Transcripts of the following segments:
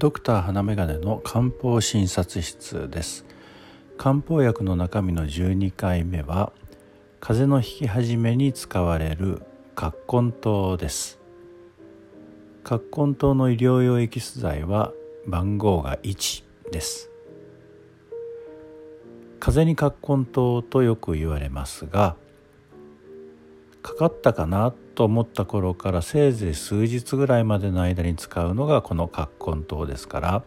ドクター花眼鏡の漢方診察室です。漢方薬の中身の12回目は風邪の引き始めに使われる葛根湯です。葛根湯の医療用エキス剤は番号が1です。風邪に葛根湯とよく言われますがかかったかなと思った頃からせいぜい数日ぐらいまでの間に使うのがこの葛根湯ですから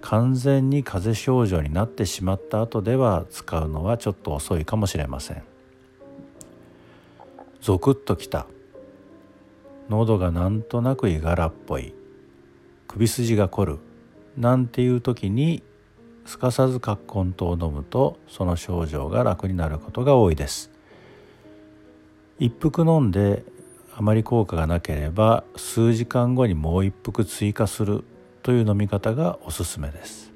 完全に風邪症状になってしまった後では使うのはちょっと遅いかもしれません。ゾクッときた。喉がなんとなくいがらっぽい。首筋が凝る。なんていう時にすかさず葛根湯を飲むとその症状が楽になることが多いです。一服飲んであまり効果がなければ数時間後にもう一服追加するという飲み方がおすすめです。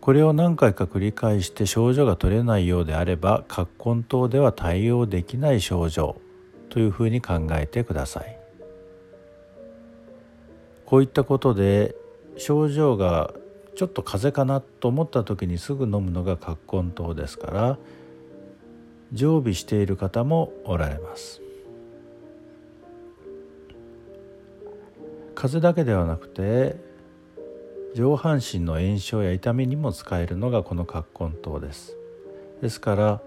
これを何回か繰り返して症状が取れないようであれば葛根湯では対応できない症状というふうに考えてください。こういったことで症状がちょっと風邪かなと思った時にすぐ飲むのが葛根湯ですから常備している方もおられます。風邪だけではなくて上半身の炎症や痛みにも使えるのがこの葛根湯です。ですから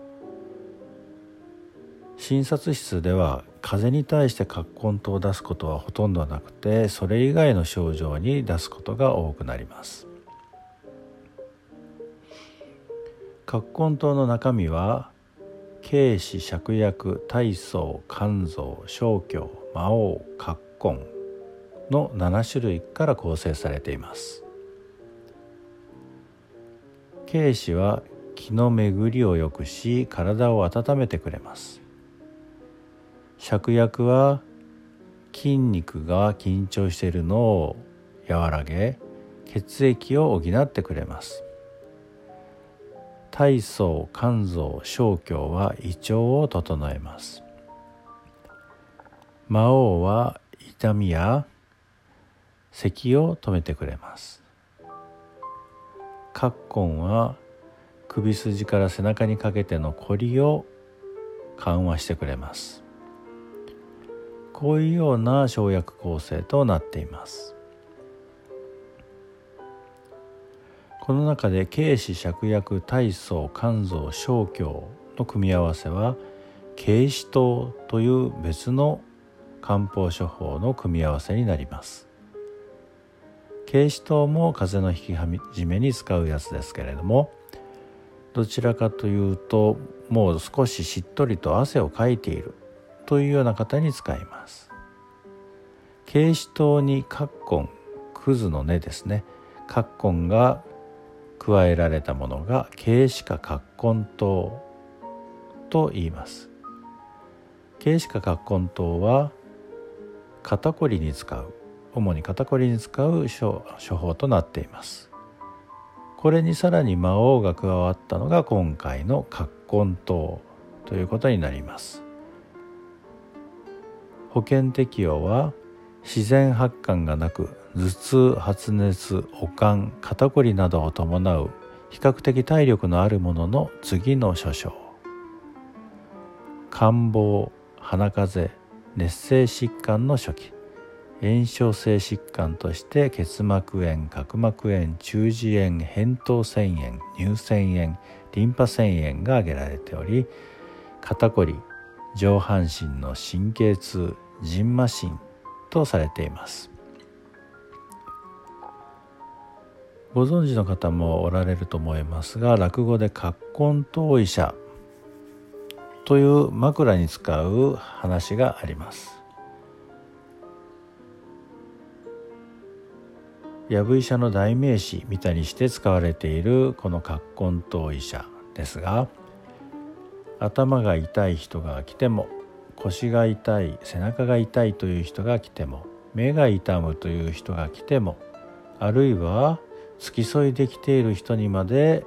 診察室では風邪に対して葛根湯を出すことはほとんどなくてそれ以外の症状に出すことが多くなります。葛根湯の中身は軽視芍薬大層肝臓小胸魔王葛根の7種類から構成されています。軽視は気の巡りを良くし体を温めてくれます。芍薬は筋肉が緊張しているのを和らげ血液を補ってくれます。体操肝臓小胸は胃腸を整えます。魔王は痛みや咳を止めてくれます。葛根は首筋から背中にかけてのこりを緩和してくれます。こういうような生薬構成となっています。この中で軽視芍薬体操肝臓小胸の組み合わせは軽視糖という別の漢方処方の組み合わせになります。軽視糖も風邪の引き始めに使うやつですけれどもどちらかというともう少ししっとりと汗をかいているというような方に使います。軽視糖に葛根クズの根ですね。葛根が加えられたものが軽視化葛根糖と言います。軽視化葛根糖は肩こりに使う主に肩こりに使う処方となっています。これにさらに魔王が加わったのが今回の葛根糖ということになります。保険適用は自然発汗がなく頭痛発熱悪寒肩こりなどを伴う比較的体力のあるものの次の諸症。感冒鼻風邪熱性疾患の初期。炎症性疾患として結膜炎角膜炎中耳炎扁桃腺炎乳腺炎リンパ腺炎が挙げられており肩こり上半身の神経痛じんましんとされています。ご存知の方もおられると思いますが落語で葛根湯医者という枕に使う話があります。藪医者の代名詞みたいにして使われているこの葛根湯医者ですが頭が痛い人が来ても腰が痛い背中が痛いという人が来ても目が痛むという人が来てもあるいは付き添いできている人にまで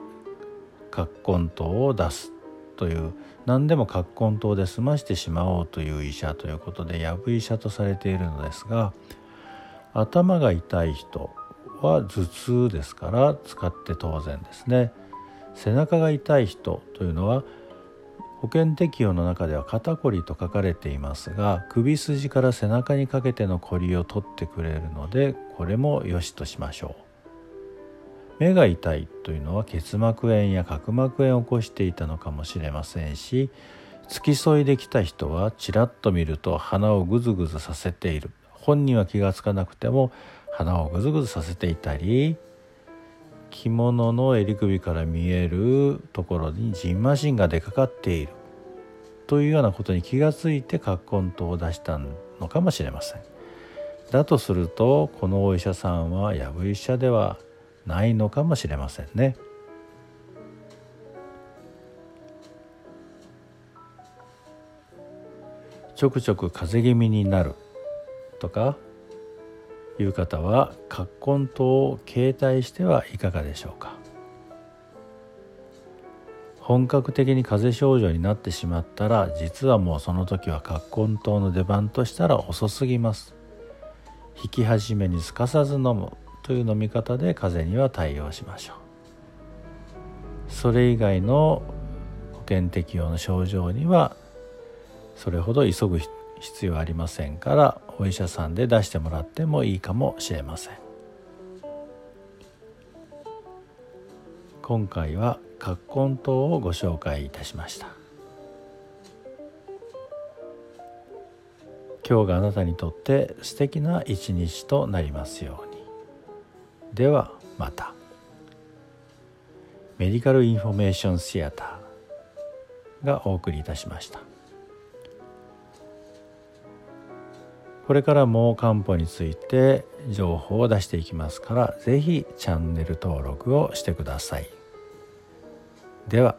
葛根湯を出すという何でも葛根湯で済ましてしまおうという医者ということで藪医者とされているのですが頭が痛い人は頭痛ですから使って当然ですね。背中が痛い人というのは保険適用の中では肩こりと書かれていますが首筋から背中にかけてのこりを取ってくれるのでこれも良しとしましょう。目が痛いというのは結膜炎や角膜炎を起こしていたのかもしれませんし付き添いできた人はちらっと見ると鼻をぐずぐずさせている。本人は気が付かなくても鼻をぐずぐずさせていたり着物の襟首から見えるところにジンマシンが出かかっているというようなことに気がついて葛根湯を出したのかもしれません。だとするとこのお医者さんはやぶ医者ではないのかもしれませんね。ちょくちょく風邪気味になるとかいう方は葛根湯を携帯してはいかがでしょうか。本格的に風邪症状になってしまったら実はもうその時は葛根湯の出番としたら遅すぎます。引き始めにすかさず飲むという飲み方で風邪には対応しましょう。それ以外の保険適用の症状にはそれほど急ぐ必要ありませんからお医者さんで出してもらってもいいかもしれません。今回は葛根湯をご紹介いたしました。今日があなたにとって素敵な一日となりますように。ではまた。メディカルインフォメーションシアターがお送りいたしました。これからも漢方について情報を出していきますから是非チャンネル登録をしてください。では